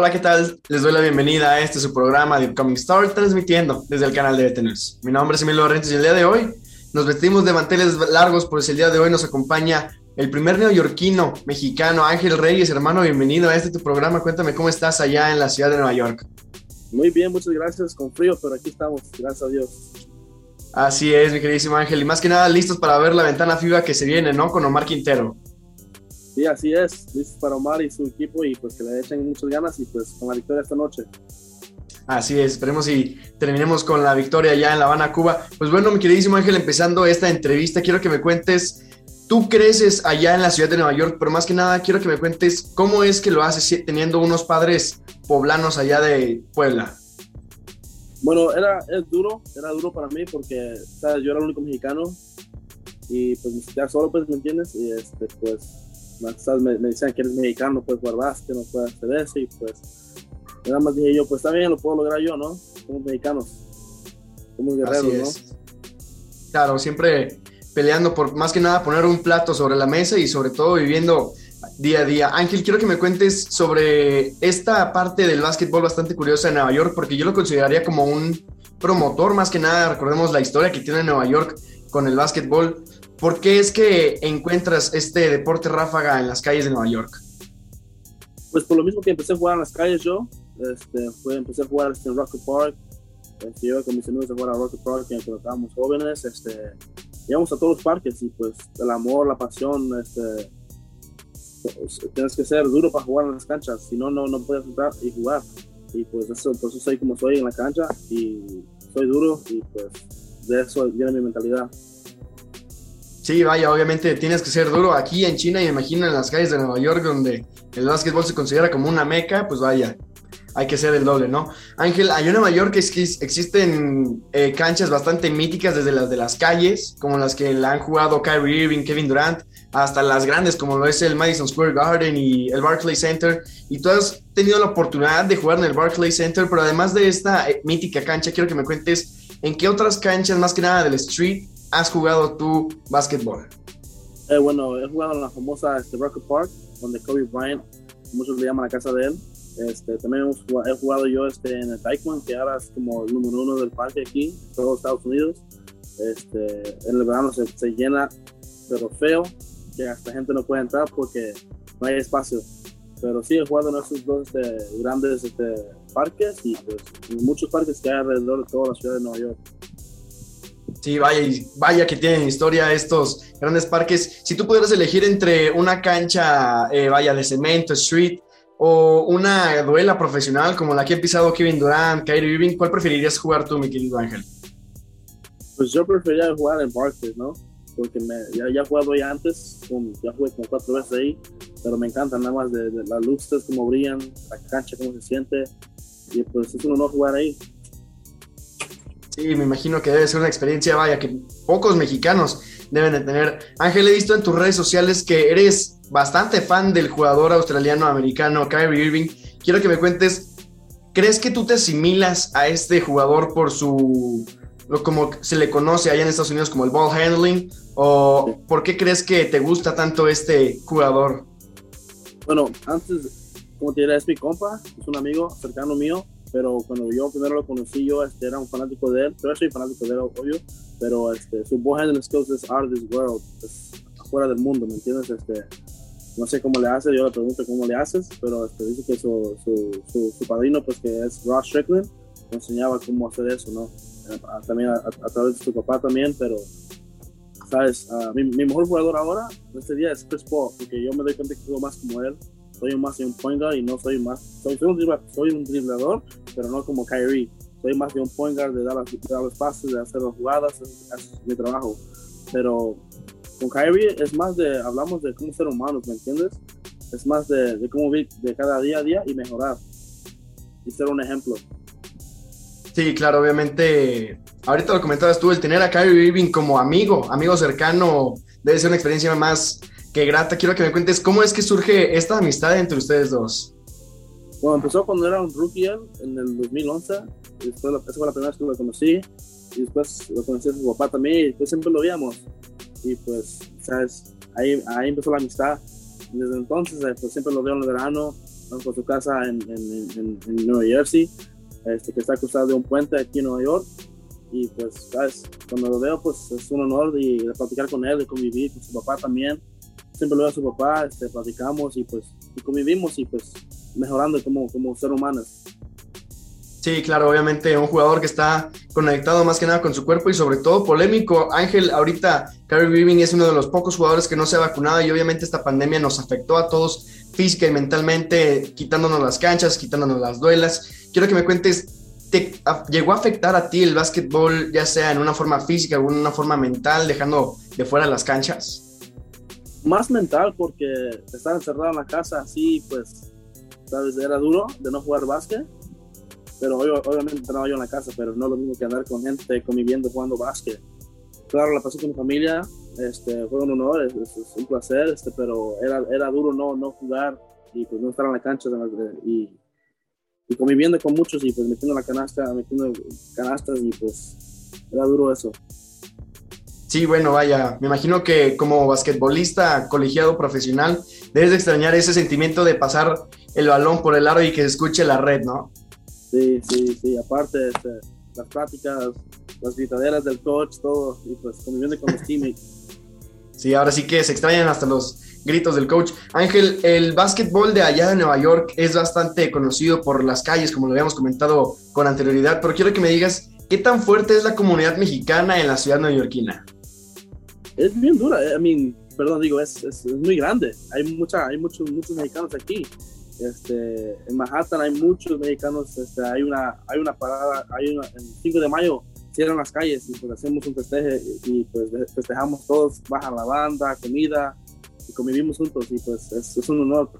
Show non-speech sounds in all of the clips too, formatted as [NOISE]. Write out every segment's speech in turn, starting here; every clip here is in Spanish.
Hola, ¿qué tal? Les doy la bienvenida a este su programa de Upcoming Star, transmitiendo desde el canal de BTNews. Mi nombre es Emilio Lorentes y el día de hoy nos vestimos de manteles largos, pues el día de hoy nos acompaña el primer neoyorquino mexicano, Ángel Reyes. Hermano, bienvenido a este tu programa. Cuéntame cómo estás allá en la ciudad de Nueva York. Muy bien, muchas gracias. Con frío, pero aquí estamos, gracias a Dios. Así es, mi queridísimo Ángel. Y más que nada, listos para ver la ventana FIBA que se viene, ¿no? Con Omar Quintero. Sí, así es. Listos para Omar y su equipo y pues que le echen muchas ganas y pues con la victoria esta noche. Así es, esperemos y terminemos con la victoria ya en La Habana, Cuba. Pues bueno, mi queridísimo Ángel, empezando esta entrevista, quiero que me cuentes, tú creces allá en la ciudad de Nueva York, pero más que nada quiero que me cuentes cómo es que lo haces teniendo unos padres poblanos allá de Puebla. Bueno, era es duro, era duro para mí porque yo era el único mexicano y pues ya solo, pues, ¿me entiendes? Y este, pues, Me, me, decían que eres mexicano, pues jugar que no puedes hacer eso y pues nada más dije yo, pues está bien, lo puedo lograr yo, ¿no? Somos mexicanos, somos guerreros, ¿no? Claro, siempre peleando por más que nada poner un plato sobre la mesa y sobre todo viviendo día a día. Ángel, quiero que me cuentes sobre esta parte del básquetbol bastante curiosa en Nueva York, porque yo lo consideraría como un promotor, más que nada, recordemos la historia que tiene Nueva York con el básquetbol. ¿Por qué es que encuentras este deporte ráfaga en las calles de Nueva York? Pues por lo mismo que empecé a jugar en las calles yo, este, fue, empecé a jugar este, en Rocket Park. Este, yo con mis amigos a jugar a Rocket Park cuando estábamos jóvenes. Este, íbamos a todos los parques y pues el amor, la pasión, este, pues, tienes que ser duro para jugar en las canchas, si no, no, no puedes entrar y jugar. Y pues eso, por eso soy como soy en la cancha y soy duro y pues de eso viene mi mentalidad. Sí, vaya, obviamente tienes que ser duro aquí en China y imagino en las calles de Nueva York donde el básquetbol se considera como una meca, pues vaya, hay que ser el doble, ¿no? Ángel, hay en Nueva York existen eh, canchas bastante míticas desde las de las calles, como las que la han jugado Kyrie Irving, Kevin Durant, hasta las grandes como lo es el Madison Square Garden y el Barclays Center. Y tú has tenido la oportunidad de jugar en el Barclays Center, pero además de esta eh, mítica cancha, quiero que me cuentes en qué otras canchas, más que nada del street, has jugado tu básquetbol. Eh, bueno, he jugado en la famosa este, Rocket Park, donde Kobe Bryant, muchos le llaman la casa de él. Este, también he jugado yo este, en el Taekwondo, que ahora es como el número uno del parque aquí, en todos Estados Unidos. Este, en el verano se, se llena, pero feo, que hasta gente no puede entrar porque no hay espacio. Pero sí he jugado en esos dos este, grandes este, parques y pues, muchos parques que hay alrededor de toda la ciudad de Nueva York. Sí, vaya, vaya que tienen historia estos grandes parques. Si tú pudieras elegir entre una cancha, eh, vaya, de cemento, street, o una duela profesional como la que ha pisado Kevin Durant, Kyrie Irving, ¿cuál preferirías jugar tú, mi querido Ángel? Pues yo preferiría jugar en Barclays, ¿no? Porque me, ya, ya he jugado ahí antes, ya jugué como cuatro veces ahí, pero me encanta nada más de, las luces, cómo brillan, la cancha, cómo se siente, y pues es un honor jugar ahí. Sí, me imagino que debe ser una experiencia, vaya, que pocos mexicanos deben de tener. Ángel, he visto en tus redes sociales que eres bastante fan del jugador australiano-americano Kyrie Irving. Quiero que me cuentes, ¿crees que tú te asimilas a este jugador por su, como se le conoce allá en Estados Unidos como el ball handling? ¿O por qué crees que te gusta tanto este jugador? Bueno, antes, como te diré, es mi compa, es un amigo cercano mío, pero cuando yo primero lo conocí, yo este, era un fanático de él, yo soy fanático de él, obvio, pero este, su handling skills es out of this world, es afuera del mundo, ¿me entiendes? Este, no sé cómo le hace, yo le pregunto cómo le haces, pero este, dice que su, su, su, padrino, pues que es Ross Strickland, me enseñaba cómo hacer eso, ¿no? También a, través de su papá también, pero, ¿sabes? mi, mi, mejor jugador ahora, este día, es Chris Paul, porque yo me doy cuenta que juego más como él, soy más de un point guard y no soy más, soy, soy, un, soy un driblador, pero no como Kyrie, soy más de un point guard, de dar, los pases, de hacer las jugadas, es mi trabajo, pero con Kyrie es más de, hablamos de cómo ser humanos, ¿me entiendes? Es más de, de cómo vivir de cada día a día y mejorar y ser un ejemplo. Sí, claro, obviamente, ahorita lo comentabas tú, el tener a Kyrie Irving como amigo, amigo cercano, debe ser una experiencia más que grata. Quiero que me cuentes cómo es que surge esta amistad entre ustedes dos. Bueno, empezó cuando era un rookie en el 2011, después, esa fue la primera vez que lo conocí, y después lo conocí a su papá también, y después siempre lo veíamos y pues, ¿sabes? Ahí, ahí empezó la amistad. Desde entonces, eh, pues siempre lo veo en el verano con su casa en, en, en, Nueva Jersey, este, que está cruzado de un puente aquí en Nueva York. Y pues, ¿sabes? cuando lo veo, pues es un honor de, de platicar con él, de convivir con su papá también. Siempre lo veo a su papá, este, platicamos y pues y convivimos y pues mejorando como, como ser humanos. Sí, claro, obviamente un jugador que está conectado más que nada con su cuerpo y sobre todo polémico. Ángel, ahorita Kyrie Irving es uno de los pocos jugadores que no se ha vacunado y obviamente esta pandemia nos afectó a todos física y mentalmente, quitándonos las canchas, quitándonos las duelas. Quiero que me cuentes, ¿te llegó a afectar a ti el básquetbol, ya sea en una forma física o en una forma mental, dejando de fuera las canchas? Más mental, porque estar encerrado en la casa así, pues, era duro de no jugar básquet pero obviamente entrenaba yo en la casa, pero no lo mismo que andar con gente conviviendo jugando básquet. Claro, la pasé con mi familia, este, fue un honor, es, un placer, este, pero era, era duro no, no jugar y pues no estar en la cancha y, y conviviendo con muchos y pues metiendo la canasta, metiendo canastas y pues era duro eso. Sí, bueno, vaya, me imagino que como basquetbolista colegiado profesional debes de extrañar ese sentimiento de pasar el balón por el aro y que se escuche la red, ¿no? Sí, sí, sí. Aparte, este, las prácticas, las gritaderas del coach, todo, y pues conviviendo con los teammates. [LAUGHS] Sí, ahora sí que se extrañan hasta los gritos del coach. Ángel, el básquetbol de allá de Nueva York es bastante conocido por las calles, como lo habíamos comentado con anterioridad, pero quiero que me digas, ¿qué tan fuerte es la comunidad mexicana en la ciudad neoyorquina? Es bien dura, eh, I mean, perdón, digo, es, es, muy grande. Hay, mucha, hay muchos, muchos mexicanos aquí. Este, en Manhattan hay muchos mexicanos, este, hay, una, hay una parada, hay una, el 5 de mayo cierran las calles y pues hacemos un festeje y pues festejamos todos, baja la banda, comida y convivimos juntos y pues es, un honor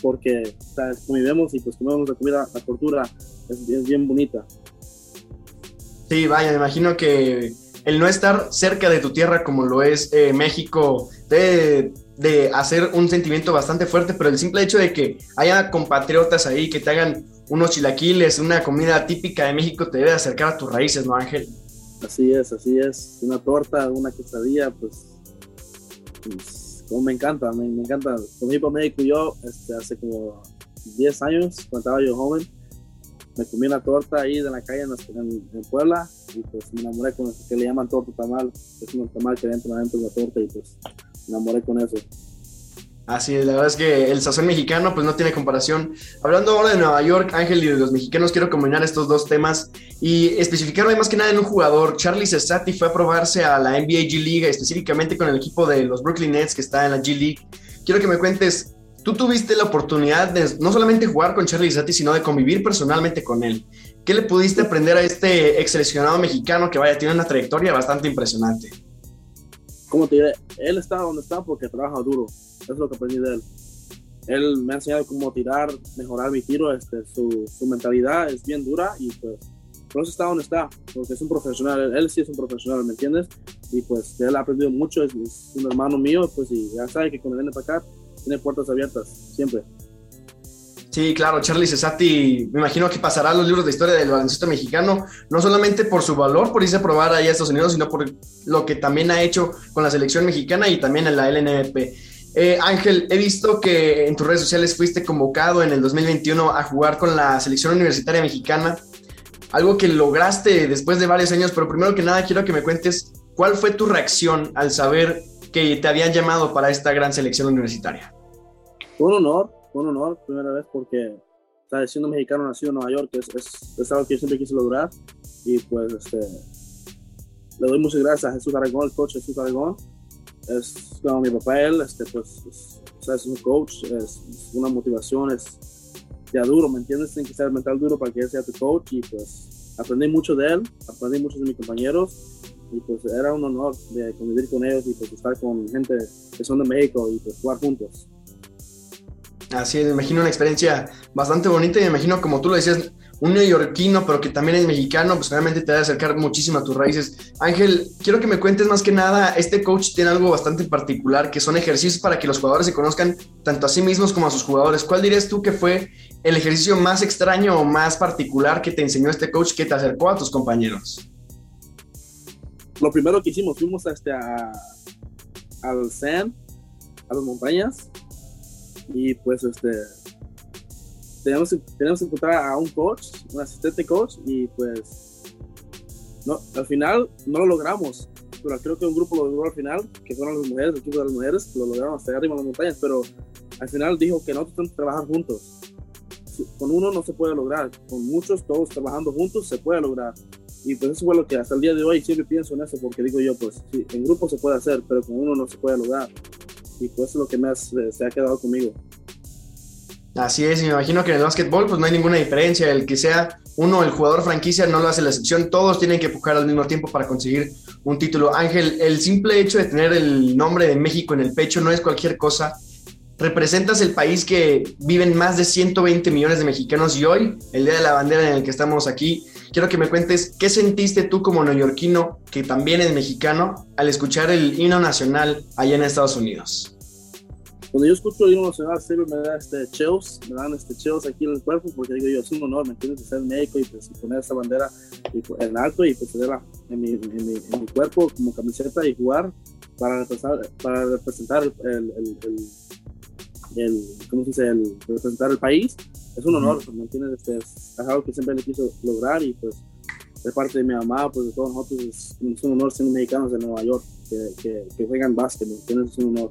porque convivimos y pues comemos la comida, la cultura es, es bien bonita. Sí, vaya, me imagino que el no estar cerca de tu tierra como lo es eh, México te, de hacer un sentimiento bastante fuerte, pero el simple hecho de que haya compatriotas ahí que te hagan unos chilaquiles, una comida típica de México, te debe acercar a tus raíces, ¿no, Ángel? Así es, así es. Una torta, una quesadilla, pues, pues como me encanta, me, encanta. Con mi México yo, este, hace como 10 años, cuando estaba yo joven, me comí una torta ahí de la calle en, Puebla y pues me enamoré con eso que le llaman torta tamal, es un tamal que dentro de la torta y pues me enamoré con eso. Así es, la verdad es que el sazón mexicano pues no tiene comparación. Hablando ahora de Nueva York, Ángel, y de los mexicanos, quiero combinar estos dos temas y especificarme más que nada en un jugador. Charlie Cesati fue a probarse a la NBA G League, específicamente con el equipo de los Brooklyn Nets que está en la G League. Quiero que me cuentes, tú tuviste la oportunidad de no solamente jugar con Charlie Cesati, sino de convivir personalmente con él. ¿Qué le pudiste aprender a este ex seleccionado mexicano que vaya, tiene una trayectoria bastante impresionante? como te diré, él está donde está porque trabaja duro. Es lo que aprendí de él. Él me ha enseñado cómo tirar, mejorar mi tiro. Este, su, su mentalidad es bien dura y pues por eso está donde está, porque es un profesional. Él, sí es un profesional, ¿me entiendes? Y pues él ha aprendido mucho, es, un hermano mío, pues y ya sabe que cuando viene para acá tiene puertas abiertas, siempre. Sí, claro, Charlie Cesati, me imagino que pasará los libros de historia del baloncesto mexicano, no solamente por su valor por irse a probar ahí a Estados Unidos, sino por lo que también ha hecho con la selección mexicana y también en la LNP. Eh, Ángel, he visto que en tus redes sociales fuiste convocado en el 2021 a jugar con la selección universitaria mexicana, algo que lograste después de varios años, pero primero que nada quiero que me cuentes cuál fue tu reacción al saber que te habían llamado para esta gran selección universitaria. Un honor, un honor, primera vez, porque ¿sabes? siendo mexicano nacido en Nueva York es, es, algo que yo siempre quise lograr. Y pues este, le doy muchas gracias a Jesús Aragón, el coach Jesús Aragón. Es como mi papá, él, este, pues, es, un coach, es, una motivación, es ya duro, ¿me entiendes? Tiene que ser mental duro para que él sea tu coach. Y pues aprendí mucho de él, aprendí mucho de mis compañeros. Y pues era un honor de convivir con ellos y pues estar con gente que son de México y pues jugar juntos. Así es, me imagino una experiencia bastante bonita y me imagino, como tú lo decías, un neoyorquino, pero que también es mexicano, pues obviamente te va a acercar muchísimo a tus raíces. Ángel, quiero que me cuentes más que nada, este coach tiene algo bastante particular, que son ejercicios para que los jugadores se conozcan tanto a sí mismos como a sus jugadores. ¿Cuál dirías tú que fue el ejercicio más extraño o más particular que te enseñó este coach que te acercó a tus compañeros? Lo primero que hicimos, fuimos este, a, al San, a las montañas, y pues este tenemos, tenemos que encontrar a un coach, un asistente coach, y pues no, al final no lo logramos, pero creo que un grupo lo logró al final, que fueron las mujeres, el equipo de las mujeres, lo lograron hasta arriba en las montañas, pero al final dijo que no tenemos que trabajar juntos. Con uno no se puede lograr, con muchos, todos trabajando juntos, se puede lograr. Y pues eso fue lo que hasta el día de hoy siempre pienso en eso, porque digo yo, pues en grupo se puede hacer, pero con uno no se puede lograr. Y pues es lo que me se ha quedado conmigo. Así es, y me imagino que en el básquetbol pues no hay ninguna diferencia, el que sea uno el jugador franquicia no lo hace la excepción, todos tienen que empujar al mismo tiempo para conseguir un título. Ángel, el simple hecho de tener el nombre de México en el pecho no es cualquier cosa. Representas el país que viven más de 120 millones de mexicanos y hoy, el Día de la Bandera en el que estamos aquí, quiero que me cuentes qué sentiste tú como neoyorquino, que también es mexicano, al escuchar el himno nacional allá en Estados Unidos. Cuando yo escucho el himno nacional, siempre me da este chills, me dan este chills aquí en el cuerpo, porque digo yo, es un honor, ¿me entiendes? Ser médico y pues, poner esa bandera en alto y pues tenerla en mi, en, mi, en mi, cuerpo como camiseta y jugar para representar, para representar el, el, el, ¿cómo se dice? El, representar el país. Es un honor, ¿me entiendes? Este, es algo que siempre le quiso lograr y pues de parte de mi mamá, pues de todos nosotros, es, un honor ser mexicanos de Nueva York, que, que, que juegan básquet, ¿me entiendes? Es un honor.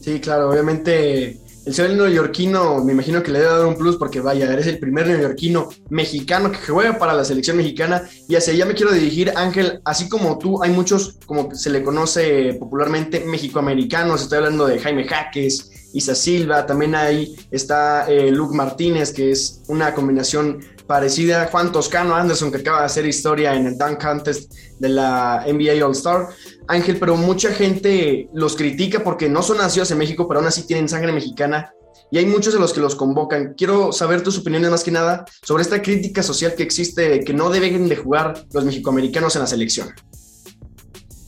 Sí, claro, obviamente el ser neoyorquino me imagino que le debe dar un plus porque vaya, eres el primer neoyorquino mexicano que juega para la selección mexicana. Y hacia allá me quiero dirigir, Ángel, así como tú, hay muchos, como se le conoce popularmente, mexicoamericanos, estoy hablando de Jaime Jaques, Isa Silva, también ahí está eh, Luke Martínez, que es una combinación parecida a Juan Toscano Anderson, que acaba de hacer historia en el Dunk Contest de la NBA All Star. Ángel, pero mucha gente los critica porque no son nacidos en México, pero aún así tienen sangre mexicana. Y hay muchos de los que los convocan. Quiero saber tus opiniones más que nada sobre esta crítica social que existe que no deben de jugar los mexicoamericanos en la selección.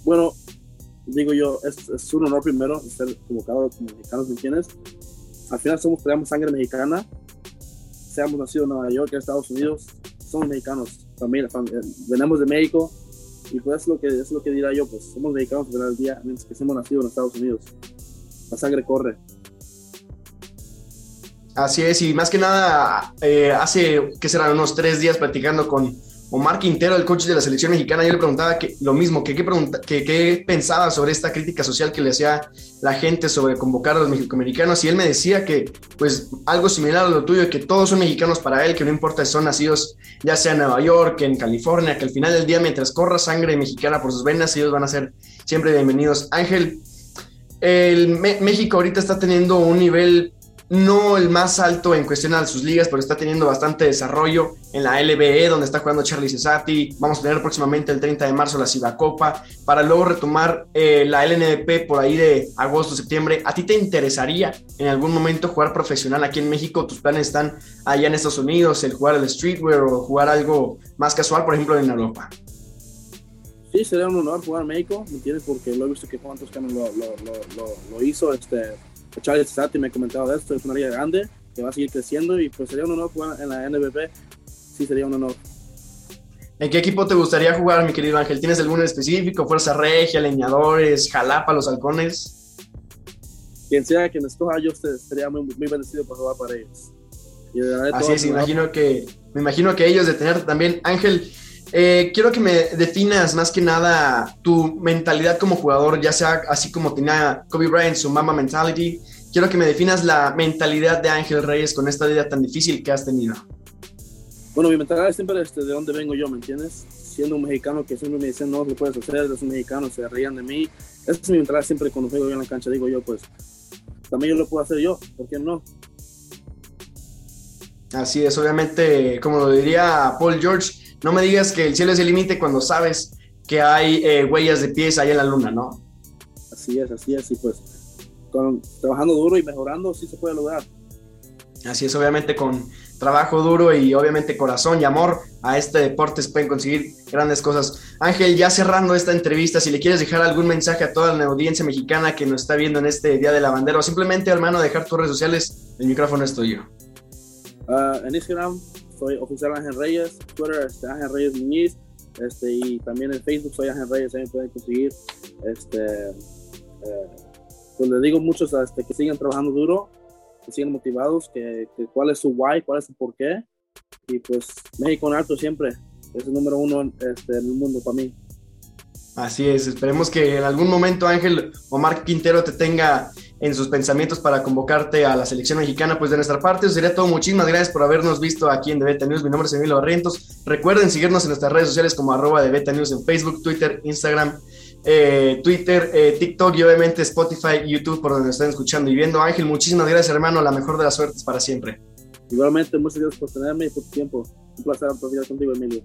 Bueno, digo yo, es, un honor primero ser convocado como mexicanos, ¿me entiendes? Al final somos, tenemos sangre mexicana seamos nacidos en Nueva York, en Estados Unidos, somos mexicanos, familia, familia, venimos de México y pues es lo que es lo que dirá yo, pues somos mexicanos al final del día, mientras que somos nacidos en Estados Unidos. La sangre corre. Así es, y más que nada, eh, hace, que serán unos tres días platicando con Omar Quintero, el coach de la selección mexicana, yo le preguntaba que, lo mismo, que qué pensaba sobre esta crítica social que le hacía la gente sobre convocar a los mexicoamericanos, y él me decía que, pues, algo similar a lo tuyo, que todos son mexicanos para él, que no importa si son nacidos ya sea en Nueva York, en California, que al final del día, mientras corra sangre mexicana por sus venas, ellos van a ser siempre bienvenidos. Ángel, el México ahorita está teniendo un nivel no el más alto en cuestión de sus ligas, pero está teniendo bastante desarrollo en la LBE, donde está jugando Charlie Cesati. Vamos a tener próximamente el 30 de marzo la Cibacopa, para luego retomar eh, la LNDP por ahí de agosto, septiembre. ¿A ti te interesaría en algún momento jugar profesional aquí en México? ¿Tus planes están allá en Estados Unidos, el jugar el streetwear o jugar algo más casual, por ejemplo, en Europa? Sí, sería un honor jugar en México, ¿me entiendes? Porque lo he visto que Juan Toscano lo hizo, este Charlie Stati me ha comentado de esto, es una liga grande que va a seguir creciendo y pues sería un honor jugar en la NBP, sí sería un honor. ¿En qué equipo te gustaría jugar, mi querido Ángel? ¿Tienes algún específico? ¿Fuerza Regia, Leñadores, Jalapa, Los Halcones? Quien sea quien escoja, yo sería muy, muy bendecido por jugar para ellos. Así es, imagino que, me imagino que ellos de tener también. Ángel, eh, quiero que me definas más que nada tu mentalidad como jugador, ya sea así como tenía Kobe Bryant su mama mentality. Quiero que me definas la mentalidad de Ángel Reyes con esta vida tan difícil que has tenido. Bueno, mi mentalidad es siempre este, de dónde vengo yo, ¿me entiendes? Siendo un mexicano que siempre me dicen, no, lo puedes hacer, eres un mexicano, se reían de mí. Esa es mi mentalidad siempre cuando juego yo en la cancha, digo yo, pues, también yo lo puedo hacer yo, ¿por qué no? Así es, obviamente, como lo diría Paul George, no me digas que el cielo es el límite cuando sabes que hay eh, huellas de pies ahí en la luna, ¿no? Así es, así es, y pues trabajando duro y mejorando sí se puede lograr. Así es, obviamente con trabajo duro y obviamente corazón y amor a este deporte se pueden conseguir grandes cosas. Ángel, ya cerrando esta entrevista, si le quieres dejar algún mensaje a toda la audiencia mexicana que nos está viendo en este Día de la Bandera o simplemente, hermano, dejar tus redes sociales, el micrófono es tuyo. Uh, en Instagram soy oficial Ángel Reyes, Twitter este, Ángel Reyes Muñiz, este, y también en Facebook soy Ángel Reyes, también pueden conseguir. Este, eh, pues les digo muchos este, que sigan trabajando duro que sigan motivados, que, que, cuál es su why, cuál es su por qué. Y pues México en alto siempre, es el número uno este, en el mundo para mí. Así es, esperemos que en algún momento Ángel o Marc Quintero te tenga en sus pensamientos para convocarte a la selección mexicana, pues de nuestra parte, eso sería todo. Muchísimas gracias por habernos visto aquí en The Beta News. Mi nombre es Emilio Barrientos. Recuerden seguirnos en nuestras redes sociales como arroba de Beta News en Facebook, Twitter, Instagram, eh, Twitter, eh, TikTok y obviamente Spotify y YouTube por donde nos están escuchando y viendo. Ángel, muchísimas gracias hermano, la mejor de las suertes para siempre. Igualmente, muchas gracias por tenerme y por tu tiempo. Un placer platicar contigo, Emilio.